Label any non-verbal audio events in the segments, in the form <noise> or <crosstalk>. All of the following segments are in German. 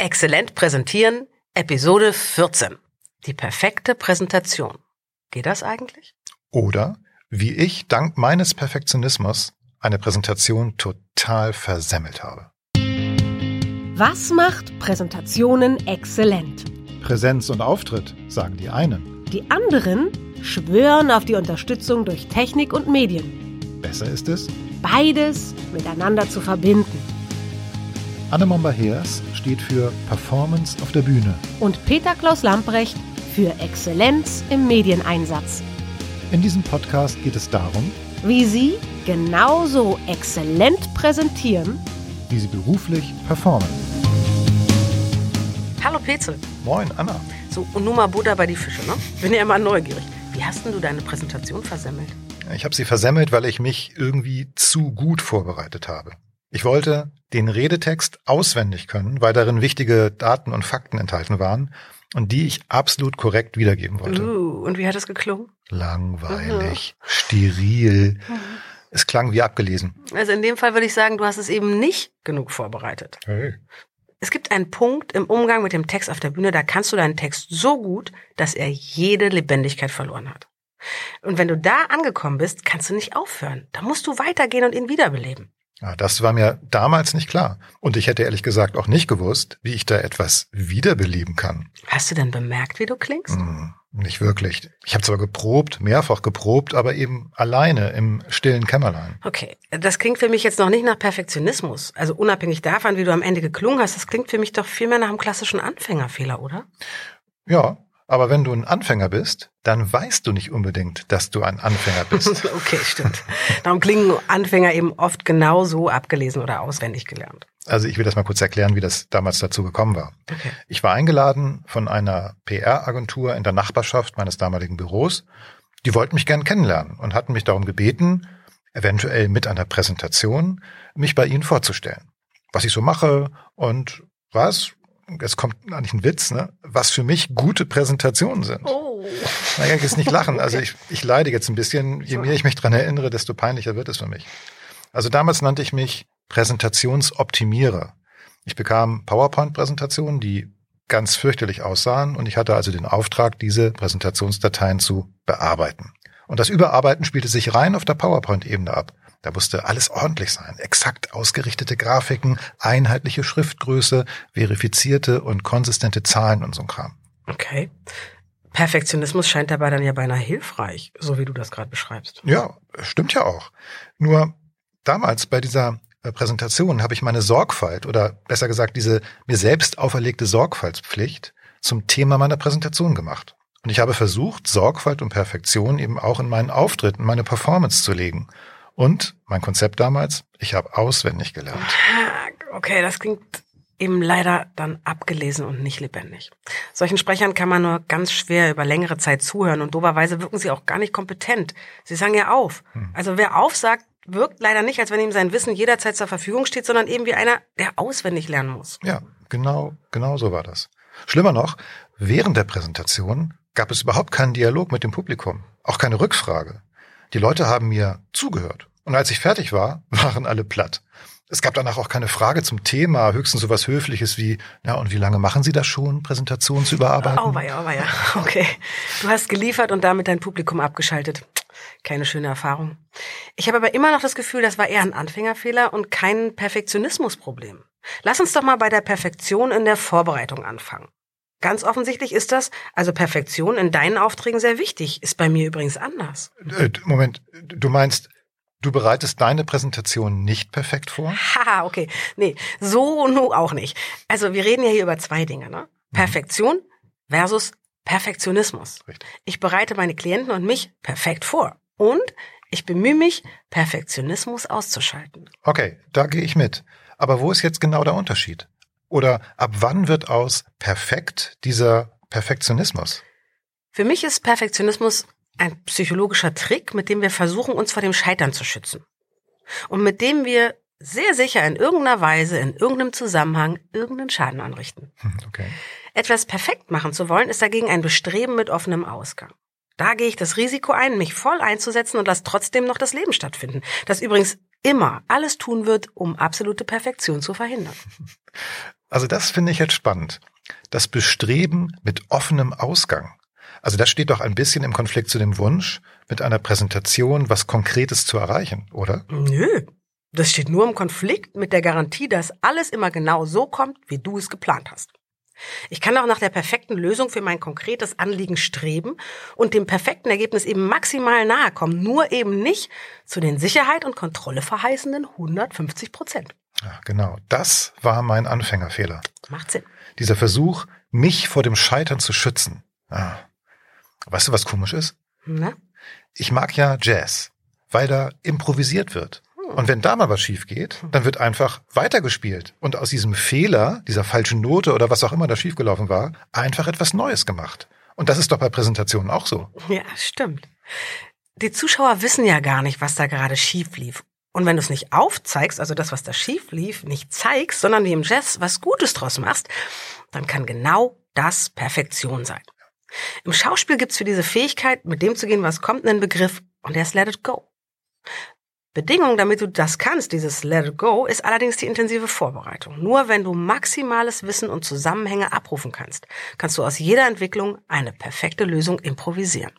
Exzellent präsentieren, Episode 14. Die perfekte Präsentation. Geht das eigentlich? Oder wie ich dank meines Perfektionismus eine Präsentation total versemmelt habe. Was macht Präsentationen exzellent? Präsenz und Auftritt, sagen die einen. Die anderen schwören auf die Unterstützung durch Technik und Medien. Besser ist es, Beides miteinander zu verbinden. Anne Momba-Heers steht für Performance auf der Bühne. Und Peter Klaus Lamprecht für Exzellenz im Medieneinsatz. In diesem Podcast geht es darum, Wie Sie genauso exzellent präsentieren, wie sie beruflich performen. Hallo Petzel. Moin, Anna. So, und nun mal Butter bei die Fische, ne? Bin ja immer neugierig. Wie hast denn du deine Präsentation versemmelt? Ich habe sie versemmelt, weil ich mich irgendwie zu gut vorbereitet habe. Ich wollte den Redetext auswendig können, weil darin wichtige Daten und Fakten enthalten waren und die ich absolut korrekt wiedergeben wollte. Uh, und wie hat es geklungen? Langweilig, steril. Es klang wie abgelesen. Also in dem Fall würde ich sagen, du hast es eben nicht genug vorbereitet. Hey. Es gibt einen Punkt im Umgang mit dem Text auf der Bühne, da kannst du deinen Text so gut, dass er jede Lebendigkeit verloren hat. Und wenn du da angekommen bist, kannst du nicht aufhören. Da musst du weitergehen und ihn wiederbeleben. Ja, das war mir damals nicht klar. Und ich hätte ehrlich gesagt auch nicht gewusst, wie ich da etwas wiederbeleben kann. Hast du denn bemerkt, wie du klingst? Hm, nicht wirklich. Ich habe zwar geprobt, mehrfach geprobt, aber eben alleine im stillen Kämmerlein. Okay, das klingt für mich jetzt noch nicht nach Perfektionismus. Also unabhängig davon, wie du am Ende geklungen hast, das klingt für mich doch vielmehr nach einem klassischen Anfängerfehler, oder? Ja, aber wenn du ein Anfänger bist, dann weißt du nicht unbedingt, dass du ein Anfänger bist. <laughs> okay, stimmt. Darum klingen Anfänger eben oft genauso abgelesen oder auswendig gelernt. Also ich will das mal kurz erklären, wie das damals dazu gekommen war. Okay. Ich war eingeladen von einer PR-Agentur in der Nachbarschaft meines damaligen Büros. Die wollten mich gern kennenlernen und hatten mich darum gebeten, eventuell mit einer Präsentation mich bei ihnen vorzustellen. Was ich so mache und was, jetzt kommt eigentlich ein Witz, ne, was für mich gute Präsentationen sind. Oh. Naja, jetzt nicht lachen. Also ich, ich leide jetzt ein bisschen. Je mehr ich mich dran erinnere, desto peinlicher wird es für mich. Also damals nannte ich mich Präsentationsoptimierer. Ich bekam PowerPoint-Präsentationen, die ganz fürchterlich aussahen und ich hatte also den Auftrag, diese Präsentationsdateien zu bearbeiten. Und das Überarbeiten spielte sich rein auf der PowerPoint-Ebene ab. Da musste alles ordentlich sein. Exakt ausgerichtete Grafiken, einheitliche Schriftgröße, verifizierte und konsistente Zahlen und so ein Kram. Okay. Perfektionismus scheint dabei dann ja beinahe hilfreich, so wie du das gerade beschreibst. Ja, stimmt ja auch. Nur damals bei dieser äh, Präsentation habe ich meine Sorgfalt oder besser gesagt diese mir selbst auferlegte Sorgfaltspflicht zum Thema meiner Präsentation gemacht. Und ich habe versucht, Sorgfalt und Perfektion eben auch in meinen Auftritt, in meine Performance zu legen. Und mein Konzept damals, ich habe auswendig gelernt. Ah, Okay, das klingt eben leider dann abgelesen und nicht lebendig. Solchen Sprechern kann man nur ganz schwer über längere Zeit zuhören und doberweise wirken sie auch gar nicht kompetent. Sie sagen ja auf. Also wer aufsagt, wirkt leider nicht, als wenn ihm sein Wissen jederzeit zur Verfügung steht, sondern eben wie einer, der auswendig lernen muss. Ja, genau, genau so war das. Schlimmer noch, während der Präsentation gab es überhaupt keinen Dialog mit dem Publikum, auch keine Rückfrage. Die Leute haben mir zugehört. Und als ich fertig war, <laughs> waren alle platt. Es gab danach auch keine Frage zum Thema, höchstens sowas Höfliches wie, na und wie lange machen Sie das schon, Präsentation zu überarbeiten? Auweia, auweia. <laughs> Okay. Du hast geliefert und damit dein Publikum abgeschaltet. Keine schöne Erfahrung. Ich habe aber immer noch das Gefühl, das war eher ein Anfängerfehler und kein Perfektionismusproblem. Lass uns doch mal bei der Perfektion in der Vorbereitung anfangen. Ganz offensichtlich ist das, also Perfektion in deinen Aufträgen sehr wichtig, ist bei mir übrigens anders. Äh, Moment, du meinst, du bereitest deine Präsentation nicht perfekt vor? Haha, <laughs> okay. Nee, so nu auch nicht. Also wir reden ja hier über zwei Dinge, ne? Perfektion versus Perfektionismus. Richtig. Ich bereite meine Klienten und mich perfekt vor. Und ich bemühe mich, Perfektionismus auszuschalten. Okay, da gehe ich mit. Aber wo ist jetzt genau der Unterschied? Oder ab wann wird aus perfekt dieser Perfektionismus? Für mich ist Perfektionismus ein psychologischer Trick, mit dem wir versuchen, uns vor dem Scheitern zu schützen. Und mit dem wir sehr sicher in irgendeiner Weise, in irgendeinem Zusammenhang irgendeinen Schaden anrichten. Hm, Okay. Etwas perfekt machen zu wollen, ist dagegen ein Bestreben mit offenem Ausgang. Da gehe ich das Risiko ein, mich voll einzusetzen und lasse trotzdem noch das Leben stattfinden. Das übrigens immer alles tun wird, um absolute Perfektion zu verhindern. <laughs> Also das finde ich jetzt spannend. Das Bestreben mit offenem Ausgang. Also das steht doch ein bisschen im Konflikt zu dem Wunsch, mit einer Präsentation was Konkretes zu erreichen, oder? Nö. Das steht nur im Konflikt mit der Garantie, dass alles immer genau so kommt, wie du es geplant hast. Ich kann auch nach der perfekten Lösung für mein konkretes Anliegen streben und dem perfekten Ergebnis eben maximal nahe kommen, nur eben nicht zu den Sicherheit und Kontrolle verheißenden 150 Prozent. Ja, genau. Das war mein Anfängerfehler. Macht Sinn. Dieser Versuch, mich vor dem Scheitern zu schützen. Ah. Weißt du, was komisch ist? Na? Ich mag ja Jazz, weil da improvisiert wird. Und wenn da mal was schief geht, dann wird einfach weitergespielt und aus diesem Fehler, dieser falschen Note oder was auch immer da schiefgelaufen war, einfach etwas Neues gemacht. Und das ist doch bei Präsentationen auch so. Ja, stimmt. Die Zuschauer wissen ja gar nicht, was da gerade schief lief. Und wenn du es nicht aufzeigst, also das, was da schief lief, nicht zeigst, sondern wie im Jazz was Gutes draus machst, dann kann genau das Perfektion sein. Im Schauspiel gibt's für diese Fähigkeit, mit dem zu gehen, was kommt, einen Begriff und der ist Let It Go. Bedingung, damit du das kannst, dieses Let It Go, ist allerdings die intensive Vorbereitung. Nur wenn du maximales Wissen und Zusammenhänge abrufen kannst, kannst du aus jeder Entwicklung eine perfekte Lösung improvisieren.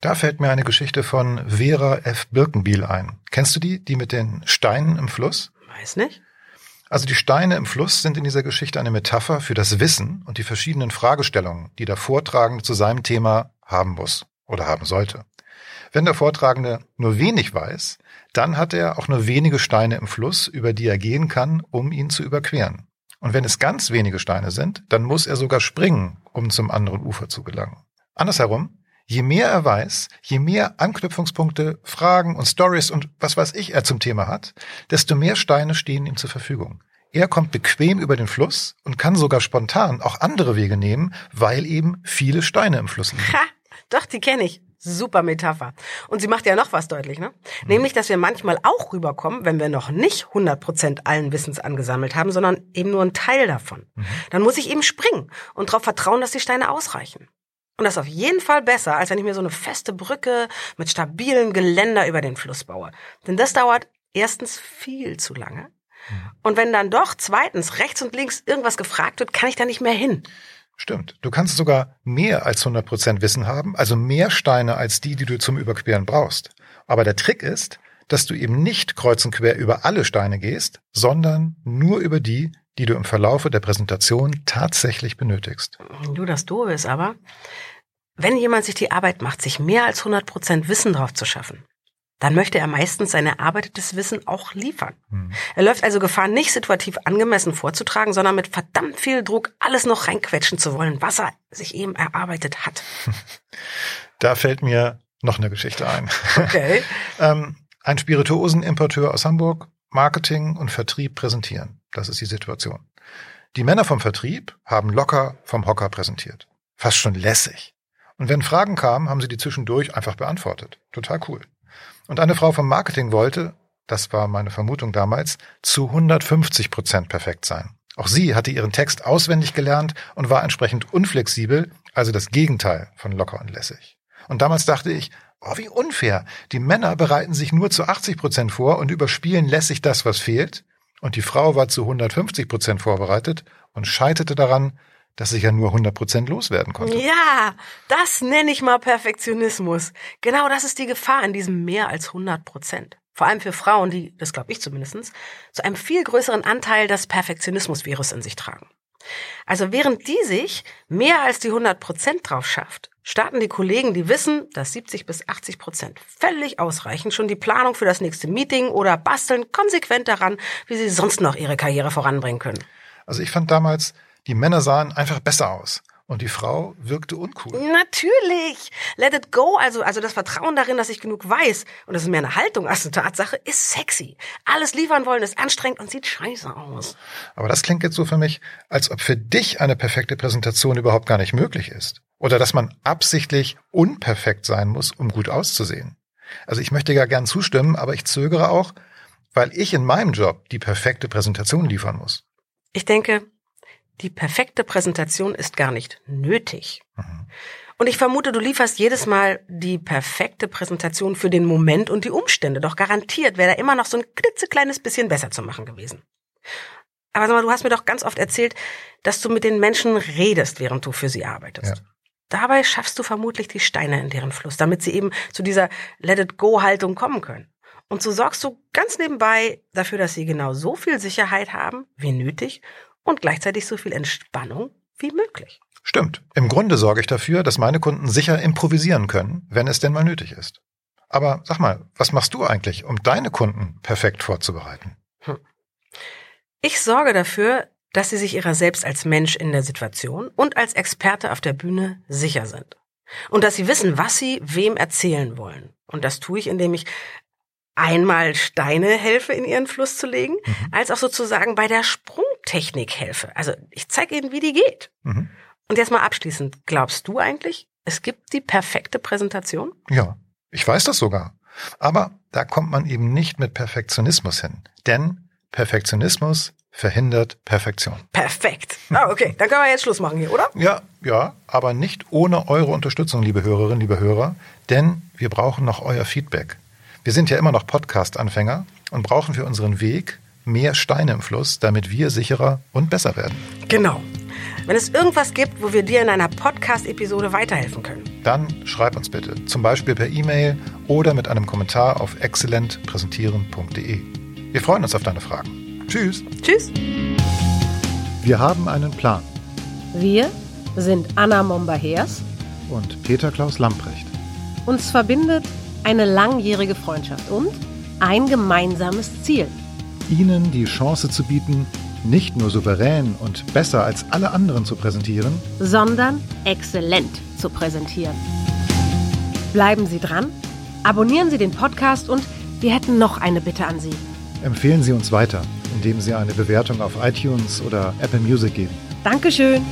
Da fällt mir eine Geschichte von Vera F. Birkenbiel ein. Kennst du die, die mit den Steinen im Fluss? Weiß nicht. Also die Steine im Fluss sind in dieser Geschichte eine Metapher für das Wissen und die verschiedenen Fragestellungen, die der Vortragende zu seinem Thema haben muss oder haben sollte. Wenn der Vortragende nur wenig weiß, dann hat er auch nur wenige Steine im Fluss, über die er gehen kann, um ihn zu überqueren. Und wenn es ganz wenige Steine sind, dann muss er sogar springen, um zum anderen Ufer zu gelangen. Andersherum, je mehr er weiß, je mehr Anknüpfungspunkte, Fragen und Stories und was weiß ich er zum Thema hat, desto mehr Steine stehen ihm zur Verfügung. Er kommt bequem über den Fluss und kann sogar spontan auch andere Wege nehmen, weil eben viele Steine im Fluss liegen. Ha, doch, die kenne ich. Super Metapher. Und sie macht ja noch was deutlich, ne? Mhm. Nämlich, dass wir manchmal auch rüberkommen, wenn wir noch nicht 100 Prozent allen Wissens angesammelt haben, sondern eben nur einen Teil davon. Mhm. Dann muss ich eben springen und darauf vertrauen, dass die Steine ausreichen. Und das ist auf jeden Fall besser, als wenn ich mir so eine feste Brücke mit stabilen Geländer über den Fluss baue. Denn das dauert erstens viel zu lange. Mhm. Und wenn dann doch zweitens rechts und links irgendwas gefragt wird, kann ich da nicht mehr hin. Stimmt. Du kannst sogar mehr als 100 Prozent Wissen haben, also mehr Steine als die, die du zum Überqueren brauchst. Aber der Trick ist, dass du eben nicht kreuz und quer über alle Steine gehst, sondern nur über die, die du im Verlaufe der Präsentation tatsächlich benötigst. Du, das Doofe ist aber, wenn jemand sich die Arbeit macht, sich mehr als 100 Prozent Wissen drauf zu schaffen, dann möchte er meistens sein erarbeitetes Wissen auch liefern. Hm. Er läuft also Gefahr, nicht situativ angemessen vorzutragen, sondern mit verdammt viel Druck alles noch reinquetschen zu wollen, was er sich eben erarbeitet hat. <laughs> Da fällt mir noch eine Geschichte ein. Okay. <laughs> ähm, ein Spirituosenimporteur aus Hamburg, Marketing und Vertrieb präsentieren. Das ist die Situation. Die Männer vom Vertrieb haben locker vom Hocker präsentiert. Fast schon lässig. Und wenn Fragen kamen, haben sie die zwischendurch einfach beantwortet. Total cool. Und eine Frau vom Marketing wollte, das war meine Vermutung damals, zu 150 Prozent perfekt sein. Auch sie hatte ihren Text auswendig gelernt und war entsprechend unflexibel, also das Gegenteil von locker und lässig. Und damals dachte ich, oh, wie unfair. Die Männer bereiten sich nur zu 80 Prozent vor und überspielen lässig das, was fehlt. Und die Frau war zu 150 Prozent vorbereitet und scheiterte daran, dass ich ja nur 100 Prozent loswerden konnte. Ja, das nenne ich mal Perfektionismus. Genau das ist die Gefahr in diesem mehr als 100 Prozent. Vor allem für Frauen, die, das glaube ich zumindestens, zu einem viel größeren Anteil das Perfektionismus-Virus in sich tragen. Also während die sich mehr als die 100 Prozent drauf schafft, starten die Kollegen, die wissen, dass 70 bis 80 Prozent völlig ausreichen, schon die Planung für das nächste Meeting oder basteln konsequent daran, wie sie sonst noch ihre Karriere voranbringen können. Also ich fand damals, die Männer sahen einfach besser aus. Und die Frau wirkte uncool. Natürlich. Let it go, also, also das Vertrauen darin, dass ich genug weiß, und das ist mehr eine Haltung als eine Tatsache, ist sexy. Alles liefern wollen ist anstrengend und sieht scheiße aus. Aber das klingt jetzt so für mich, als ob für dich eine perfekte Präsentation überhaupt gar nicht möglich ist. Oder dass man absichtlich unperfekt sein muss, um gut auszusehen. Also ich möchte ja gern zustimmen, aber ich zögere auch, weil ich in meinem Job die perfekte Präsentation liefern muss. Ich denke, die perfekte Präsentation ist gar nicht nötig. Mhm. Und ich vermute, du lieferst jedes Mal die perfekte Präsentation für den Moment und die Umstände. Doch garantiert wäre da immer noch so ein klitzekleines bisschen besser zu machen gewesen. Aber sag mal, du hast mir doch ganz oft erzählt, dass du mit den Menschen redest, während du für sie arbeitest. Ja. Dabei schaffst du vermutlich die Steine in deren Fluss, damit sie eben zu dieser Let-it-go-Haltung kommen können. Und so sorgst du ganz nebenbei dafür, dass sie genau so viel Sicherheit haben wie nötig und gleichzeitig so viel Entspannung wie möglich. Stimmt. Im Grunde sorge ich dafür, dass meine Kunden sicher improvisieren können, wenn es denn mal nötig ist. Aber sag mal, was machst du eigentlich, um deine Kunden perfekt vorzubereiten? Ich sorge dafür, dass sie sich ihrer selbst als Mensch in der Situation und als Experte auf der Bühne sicher sind. Und dass sie wissen, was sie wem erzählen wollen. Und das tue ich, indem ich einmal Steine helfe, in ihren Fluss zu legen, mhm. als auch sozusagen bei der Sprungtechnik helfe. Also ich zeige ihnen, wie die geht. Mhm. Und jetzt mal abschließend, glaubst du eigentlich, es gibt die perfekte Präsentation? Ja, ich weiß das sogar. Aber da kommt man eben nicht mit Perfektionismus hin. Denn Perfektionismus verhindert Perfektion. Perfekt. Ah, okay. Dann können wir jetzt Schluss machen hier, oder? Ja, ja, aber nicht ohne eure Unterstützung, liebe Hörerinnen, liebe Hörer, denn wir brauchen noch euer Feedback. Wir sind ja immer noch Podcast-Anfänger und brauchen für unseren Weg mehr Steine im Fluss, damit wir sicherer und besser werden. Genau. Wenn es irgendwas gibt, wo wir dir in einer Podcast-Episode weiterhelfen können, dann schreib uns bitte, zum Beispiel per E-Mail oder mit einem Kommentar auf exzellentpräsentieren.de. Wir freuen uns auf deine Fragen. Tschüss. Tschüss. Wir haben einen Plan. Wir sind Anna Momba-Hers und Peter Klaus Lamprecht. Uns verbindet eine langjährige Freundschaft und ein gemeinsames Ziel. Ihnen die Chance zu bieten, nicht nur souverän und besser als alle anderen zu präsentieren, sondern exzellent zu präsentieren. Bleiben Sie dran, abonnieren Sie den Podcast und wir hätten noch eine Bitte an Sie. Empfehlen Sie uns weiter, indem Sie eine Bewertung auf iTunes oder Apple Music geben. Dankeschön.